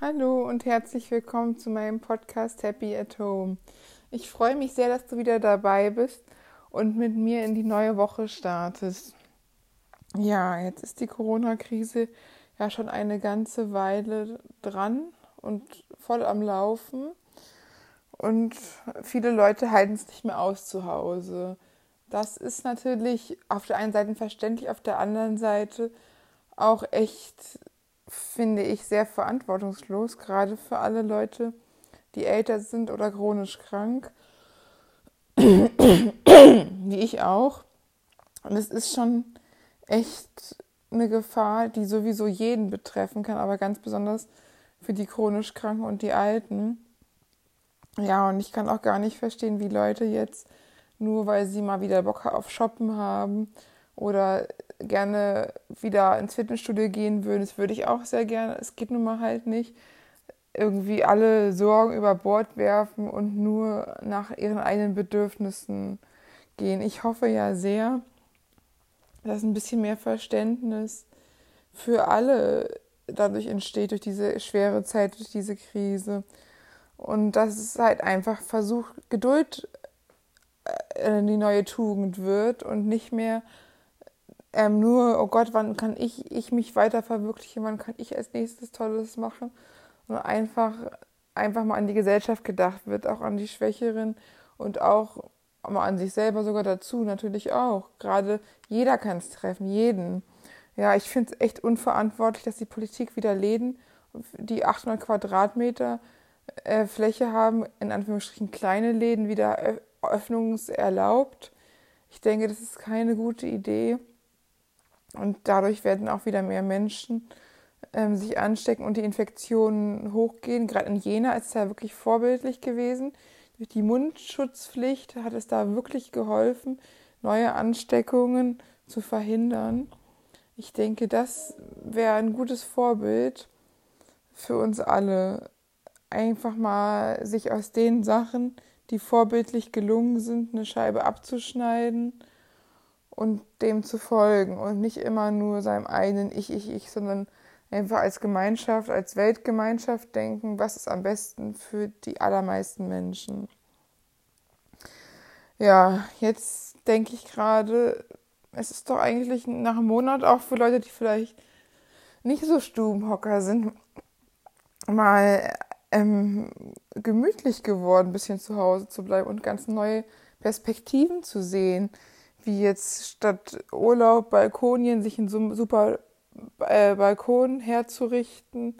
Hallo und herzlich willkommen zu meinem Podcast Happy at Home. Ich freue mich sehr, dass du wieder dabei bist und mit mir in die neue Woche startest. Ja, jetzt ist die Corona-Krise ja schon eine ganze Weile dran und voll am Laufen. Und viele Leute halten es nicht mehr aus zu Hause. Das ist natürlich auf der einen Seite verständlich, auf der anderen Seite auch echt, finde ich, sehr verantwortungslos, gerade für alle Leute, die älter sind oder chronisch krank, wie ich auch. Und es ist schon echt eine Gefahr, die sowieso jeden betreffen kann, aber ganz besonders für die chronisch Kranken und die Alten. Ja, und ich kann auch gar nicht verstehen, wie Leute jetzt nur weil sie mal wieder Bock auf Shoppen haben oder gerne wieder ins Fitnessstudio gehen würden. Das würde ich auch sehr gerne. Es geht nun mal halt nicht. Irgendwie alle Sorgen über Bord werfen und nur nach ihren eigenen Bedürfnissen gehen. Ich hoffe ja sehr, dass ein bisschen mehr Verständnis für alle dadurch entsteht, durch diese schwere Zeit, durch diese Krise. Und dass es halt einfach versucht, Geduld äh, die neue Tugend wird und nicht mehr ähm, nur, oh Gott, wann kann ich, ich mich weiter verwirklichen, wann kann ich als nächstes Tolles machen und einfach, einfach mal an die Gesellschaft gedacht wird, auch an die Schwächeren und auch mal an sich selber sogar dazu, natürlich auch. Gerade jeder kann es treffen, jeden. Ja, ich finde es echt unverantwortlich, dass die Politik wieder Läden, die 800 Quadratmeter äh, Fläche haben, in Anführungsstrichen kleine Läden wieder öffnungserlaubt. Ich denke, das ist keine gute Idee. Und dadurch werden auch wieder mehr Menschen ähm, sich anstecken und die Infektionen hochgehen. Gerade in Jena ist es ja wirklich vorbildlich gewesen. Durch die Mundschutzpflicht hat es da wirklich geholfen, neue Ansteckungen zu verhindern. Ich denke, das wäre ein gutes Vorbild für uns alle. Einfach mal sich aus den Sachen, die vorbildlich gelungen sind, eine Scheibe abzuschneiden und dem zu folgen und nicht immer nur seinem eigenen Ich, Ich, Ich, sondern einfach als Gemeinschaft, als Weltgemeinschaft denken, was ist am besten für die allermeisten Menschen. Ja, jetzt denke ich gerade, es ist doch eigentlich nach einem Monat auch für Leute, die vielleicht nicht so Stubenhocker sind, mal ähm, gemütlich geworden, ein bisschen zu Hause zu bleiben und ganz neue Perspektiven zu sehen wie jetzt statt Urlaub Balkonien sich in so einem super äh, Balkon herzurichten,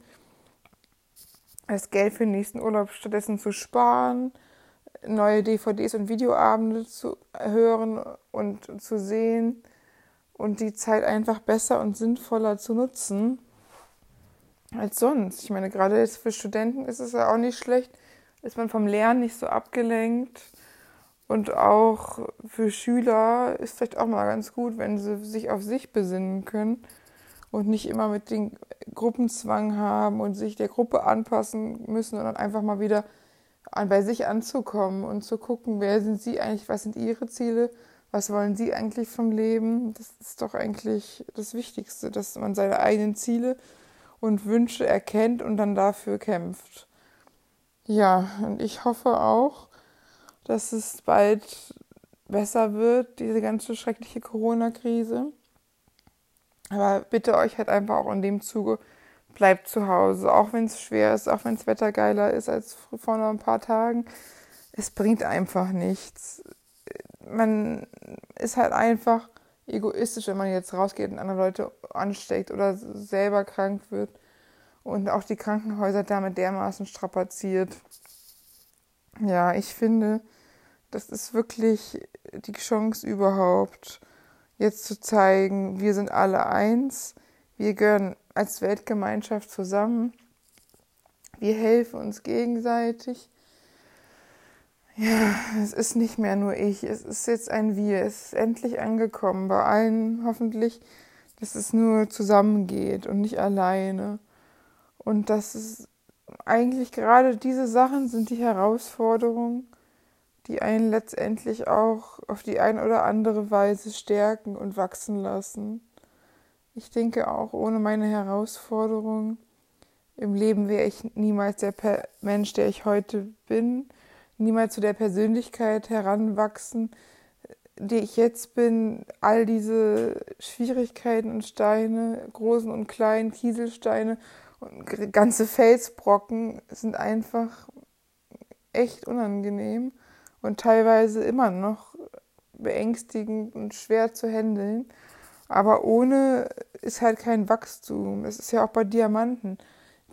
das Geld für den nächsten Urlaub stattdessen zu sparen, neue DVDs und Videoabende zu hören und zu sehen und die Zeit einfach besser und sinnvoller zu nutzen als sonst. Ich meine, gerade jetzt für Studenten ist es ja auch nicht schlecht, ist man vom Lernen nicht so abgelenkt und auch für Schüler ist vielleicht auch mal ganz gut, wenn sie sich auf sich besinnen können und nicht immer mit den Gruppenzwang haben und sich der Gruppe anpassen müssen, sondern einfach mal wieder bei sich anzukommen und zu gucken, wer sind sie eigentlich, was sind ihre Ziele, was wollen sie eigentlich vom Leben. Das ist doch eigentlich das Wichtigste, dass man seine eigenen Ziele und Wünsche erkennt und dann dafür kämpft. Ja, und ich hoffe auch, dass es bald besser wird, diese ganze schreckliche Corona-Krise. Aber bitte euch halt einfach auch in dem Zuge, bleibt zu Hause, auch wenn es schwer ist, auch wenn das Wetter geiler ist als vor noch ein paar Tagen. Es bringt einfach nichts. Man ist halt einfach egoistisch, wenn man jetzt rausgeht und andere Leute ansteckt oder selber krank wird und auch die Krankenhäuser damit dermaßen strapaziert. Ja, ich finde, das ist wirklich die Chance überhaupt, jetzt zu zeigen, wir sind alle eins, wir gehören als Weltgemeinschaft zusammen, wir helfen uns gegenseitig. Ja, es ist nicht mehr nur ich, es ist jetzt ein Wir, es ist endlich angekommen bei allen hoffentlich, dass es nur zusammengeht und nicht alleine. Und dass es eigentlich gerade diese Sachen sind die Herausforderungen, die einen letztendlich auch auf die eine oder andere Weise stärken und wachsen lassen. Ich denke auch, ohne meine Herausforderungen im Leben wäre ich niemals der per Mensch, der ich heute bin, niemals zu der Persönlichkeit heranwachsen, die ich jetzt bin. All diese Schwierigkeiten und Steine, großen und kleinen Kieselsteine und ganze Felsbrocken sind einfach echt unangenehm und teilweise immer noch beängstigend und schwer zu handeln. Aber ohne ist halt kein Wachstum. Es ist ja auch bei Diamanten.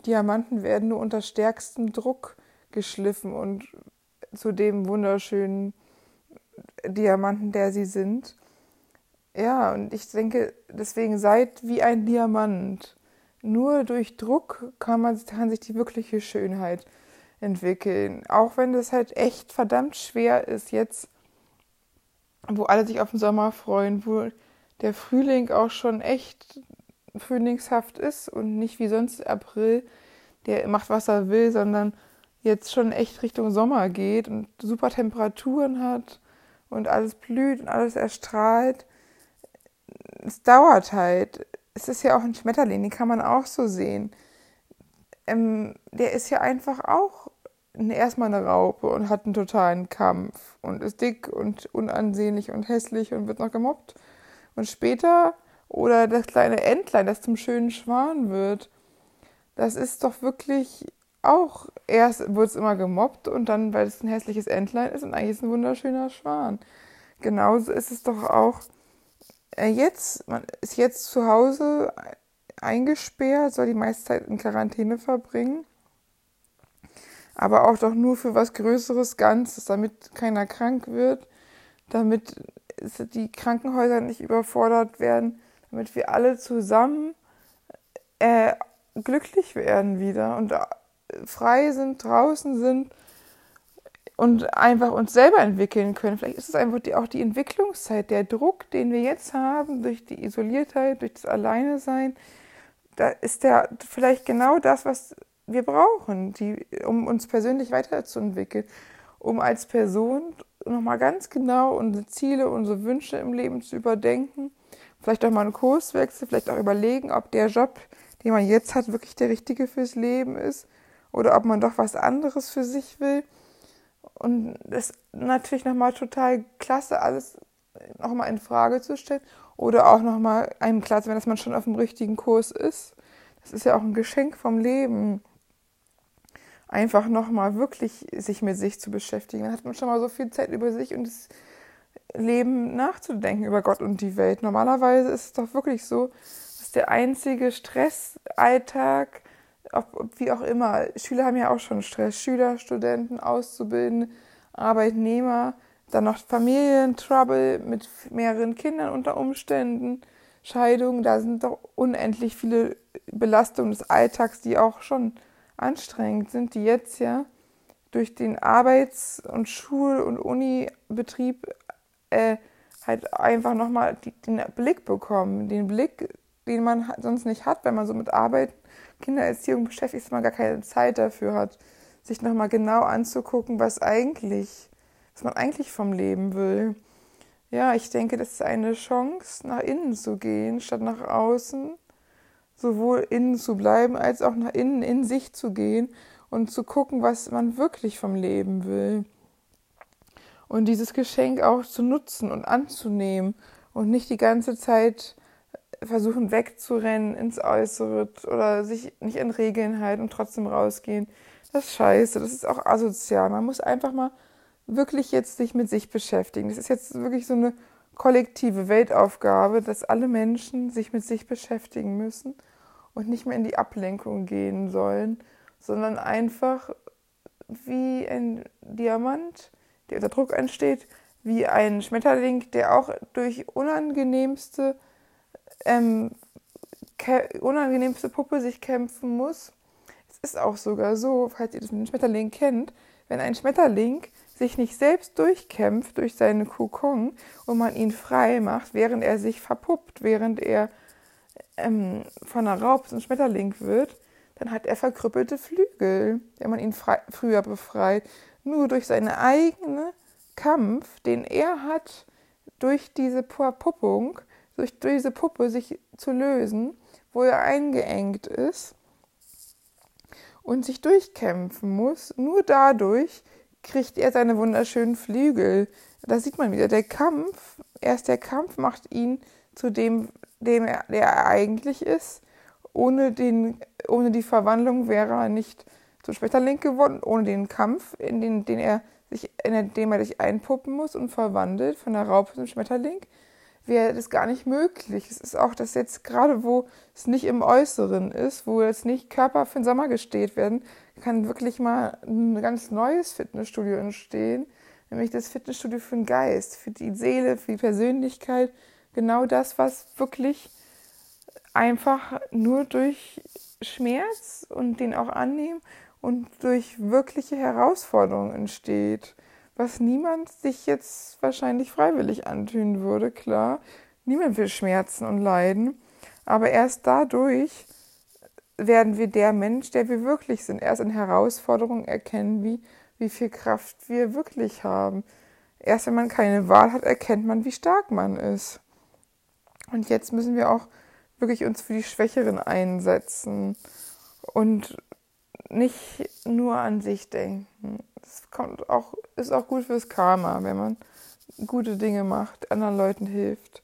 Diamanten werden nur unter stärkstem Druck geschliffen und zu dem wunderschönen Diamanten, der sie sind. Ja, und ich denke, deswegen seid wie ein Diamant. Nur durch Druck kann, man, kann sich die wirkliche Schönheit entwickeln. Auch wenn das halt echt verdammt schwer ist jetzt, wo alle sich auf den Sommer freuen, wo der Frühling auch schon echt frühlingshaft ist und nicht wie sonst April, der macht, was er will, sondern jetzt schon echt Richtung Sommer geht und super Temperaturen hat und alles blüht und alles erstrahlt. Es dauert halt. Es ist ja auch ein Schmetterling, den kann man auch so sehen. Ähm, der ist ja einfach auch erstmal eine Raupe und hat einen totalen Kampf und ist dick und unansehnlich und hässlich und wird noch gemobbt. Und später, oder das kleine Entlein, das zum schönen Schwan wird, das ist doch wirklich auch, erst wird es immer gemobbt und dann, weil es ein hässliches Entlein ist und eigentlich ist ein wunderschöner Schwan. Genauso ist es doch auch äh, jetzt, man ist jetzt zu Hause eingesperrt, soll die meiste Zeit in Quarantäne verbringen aber auch doch nur für was Größeres Ganzes, damit keiner krank wird, damit die Krankenhäuser nicht überfordert werden, damit wir alle zusammen äh, glücklich werden wieder und äh, frei sind, draußen sind und einfach uns selber entwickeln können. Vielleicht ist es einfach die, auch die Entwicklungszeit, der Druck, den wir jetzt haben durch die Isoliertheit, durch das Alleinesein. Da ist der vielleicht genau das, was wir brauchen, die, um uns persönlich weiterzuentwickeln, um als Person nochmal ganz genau unsere Ziele, unsere Wünsche im Leben zu überdenken, vielleicht auch mal einen Kurswechsel, vielleicht auch überlegen, ob der Job, den man jetzt hat, wirklich der richtige fürs Leben ist oder ob man doch was anderes für sich will. Und das ist natürlich nochmal total klasse, alles nochmal in Frage zu stellen oder auch nochmal einem klar zu werden, dass man schon auf dem richtigen Kurs ist. Das ist ja auch ein Geschenk vom Leben einfach nochmal wirklich sich mit sich zu beschäftigen. Dann hat man schon mal so viel Zeit über sich und das Leben nachzudenken über Gott und die Welt. Normalerweise ist es doch wirklich so, dass der einzige Stressalltag, ob, wie auch immer, Schüler haben ja auch schon Stress, Schüler, Studenten, Auszubildende, Arbeitnehmer, dann noch Familientrouble mit mehreren Kindern unter Umständen, Scheidungen, da sind doch unendlich viele Belastungen des Alltags, die auch schon anstrengend sind, die jetzt ja durch den Arbeits- und Schul- und Unibetrieb äh, halt einfach nochmal den Blick bekommen. Den Blick, den man sonst nicht hat, wenn man so mit Arbeit, Kindererziehung beschäftigt ist, man gar keine Zeit dafür hat, sich nochmal genau anzugucken, was eigentlich, was man eigentlich vom Leben will. Ja, ich denke, das ist eine Chance, nach innen zu gehen, statt nach außen sowohl innen zu bleiben, als auch nach innen in sich zu gehen und zu gucken, was man wirklich vom Leben will. Und dieses Geschenk auch zu nutzen und anzunehmen und nicht die ganze Zeit versuchen wegzurennen ins Äußere oder sich nicht in Regeln halten und trotzdem rausgehen. Das ist scheiße, das ist auch asozial. Man muss einfach mal wirklich jetzt sich mit sich beschäftigen. Das ist jetzt wirklich so eine kollektive Weltaufgabe, dass alle Menschen sich mit sich beschäftigen müssen und nicht mehr in die Ablenkung gehen sollen, sondern einfach wie ein Diamant, der unter Druck entsteht, wie ein Schmetterling, der auch durch unangenehmste, ähm, unangenehmste Puppe sich kämpfen muss. Es ist auch sogar so, falls ihr das mit dem Schmetterling kennt, wenn ein Schmetterling sich nicht selbst durchkämpft durch seine Kokon und man ihn frei macht, während er sich verpuppt, während er ähm, von einer Raub zum Schmetterling wird, dann hat er verkrüppelte Flügel, wenn man ihn früher befreit. Nur durch seinen eigenen Kampf, den er hat, durch diese Puppung, durch diese Puppe sich zu lösen, wo er eingeengt ist, und sich durchkämpfen muss. Nur dadurch kriegt er seine wunderschönen Flügel. Da sieht man wieder, der Kampf, erst der Kampf macht ihn zu dem, dem er, der er eigentlich ist. Ohne, den, ohne die Verwandlung wäre er nicht zum Schmetterling geworden, ohne den Kampf, in den, den er sich, in dem er sich einpuppen muss und verwandelt von der Raupe zum Schmetterling, wäre das gar nicht möglich. Es ist auch, dass jetzt gerade, wo es nicht im Äußeren ist, wo jetzt nicht Körper für den Sommer gesteht werden, kann wirklich mal ein ganz neues Fitnessstudio entstehen, nämlich das Fitnessstudio für den Geist, für die Seele, für die Persönlichkeit. Genau das, was wirklich einfach nur durch Schmerz und den auch annehmen und durch wirkliche Herausforderungen entsteht, was niemand sich jetzt wahrscheinlich freiwillig antun würde, klar. Niemand will Schmerzen und Leiden, aber erst dadurch werden wir der Mensch, der wir wirklich sind. Erst in Herausforderungen erkennen, wie, wie viel Kraft wir wirklich haben. Erst wenn man keine Wahl hat, erkennt man, wie stark man ist. Und jetzt müssen wir auch wirklich uns für die Schwächeren einsetzen und nicht nur an sich denken. Das kommt auch, ist auch gut fürs Karma, wenn man gute Dinge macht, anderen Leuten hilft.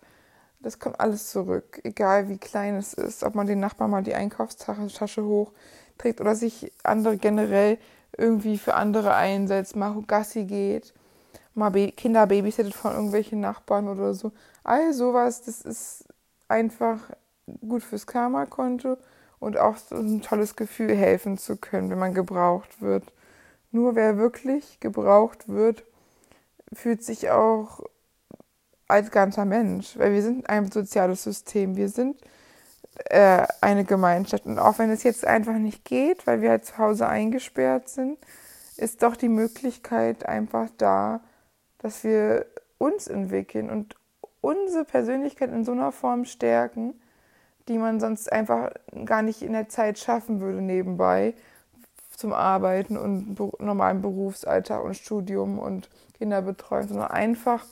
Das kommt alles zurück, egal wie klein es ist, ob man den Nachbarn mal die Einkaufstasche hochträgt oder sich andere generell irgendwie für andere einsetzt, mal Gassi geht, mal Kinder babysittet von irgendwelchen Nachbarn oder so. All sowas, das ist einfach gut fürs Karma-Konto und auch so ein tolles Gefühl, helfen zu können, wenn man gebraucht wird. Nur wer wirklich gebraucht wird, fühlt sich auch als ganzer Mensch, weil wir sind ein soziales System, wir sind äh, eine Gemeinschaft. Und auch wenn es jetzt einfach nicht geht, weil wir halt zu Hause eingesperrt sind, ist doch die Möglichkeit einfach da, dass wir uns entwickeln und unsere Persönlichkeit in so einer Form stärken, die man sonst einfach gar nicht in der Zeit schaffen würde nebenbei zum Arbeiten und normalen Berufsalltag und Studium und Kinderbetreuung, sondern einfach,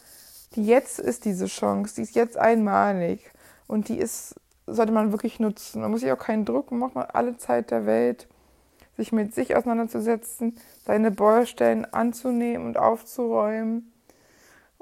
die jetzt ist diese Chance, die ist jetzt einmalig und die ist, sollte man wirklich nutzen. Man muss sich auch keinen Druck machen, man alle Zeit der Welt, sich mit sich auseinanderzusetzen, seine Baustellen anzunehmen und aufzuräumen.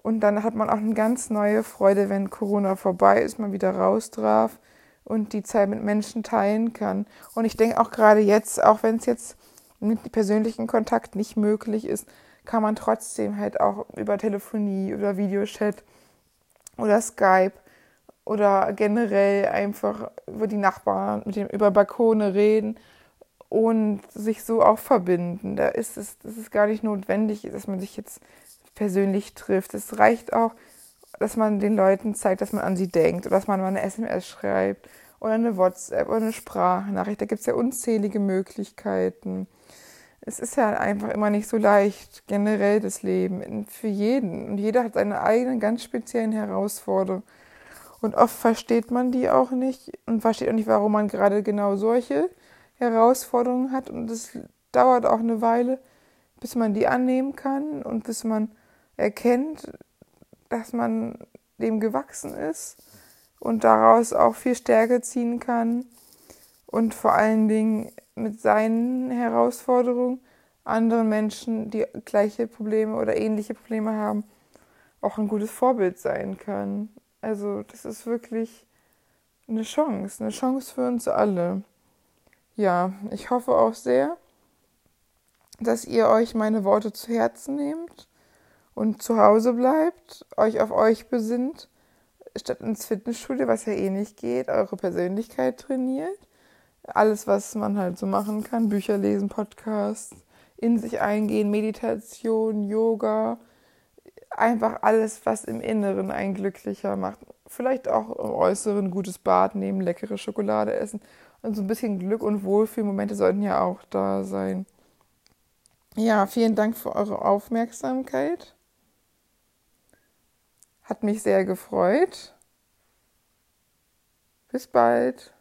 Und dann hat man auch eine ganz neue Freude, wenn Corona vorbei ist, man wieder raus darf und die Zeit mit Menschen teilen kann. Und ich denke auch gerade jetzt, auch wenn es jetzt mit persönlichem Kontakt nicht möglich ist, kann man trotzdem halt auch über Telefonie oder Videochat oder Skype oder generell einfach über die Nachbarn, mit dem, über Balkone reden und sich so auch verbinden. Da ist es, das ist gar nicht notwendig, dass man sich jetzt persönlich trifft. Es reicht auch, dass man den Leuten zeigt, dass man an sie denkt oder dass man mal eine SMS schreibt oder eine WhatsApp oder eine Sprachnachricht. Da gibt es ja unzählige Möglichkeiten. Es ist ja einfach immer nicht so leicht, generell das Leben, für jeden. Und jeder hat seine eigenen ganz speziellen Herausforderungen. Und oft versteht man die auch nicht und versteht auch nicht, warum man gerade genau solche Herausforderungen hat. Und es dauert auch eine Weile, bis man die annehmen kann und bis man erkennt, dass man dem gewachsen ist und daraus auch viel Stärke ziehen kann und vor allen Dingen mit seinen Herausforderungen anderen Menschen, die gleiche Probleme oder ähnliche Probleme haben, auch ein gutes Vorbild sein kann. Also das ist wirklich eine Chance, eine Chance für uns alle. Ja, ich hoffe auch sehr, dass ihr euch meine Worte zu Herzen nehmt und zu Hause bleibt, euch auf euch besinnt, statt ins Fitnessstudio, was ja eh nicht geht, eure Persönlichkeit trainiert. Alles, was man halt so machen kann, Bücher lesen, Podcasts, in sich eingehen, Meditation, Yoga, einfach alles, was im Inneren einen glücklicher macht. Vielleicht auch im Äußeren gutes Bad nehmen, leckere Schokolade essen und so ein bisschen Glück und Wohlfühlmomente sollten ja auch da sein. Ja, vielen Dank für eure Aufmerksamkeit. Hat mich sehr gefreut. Bis bald.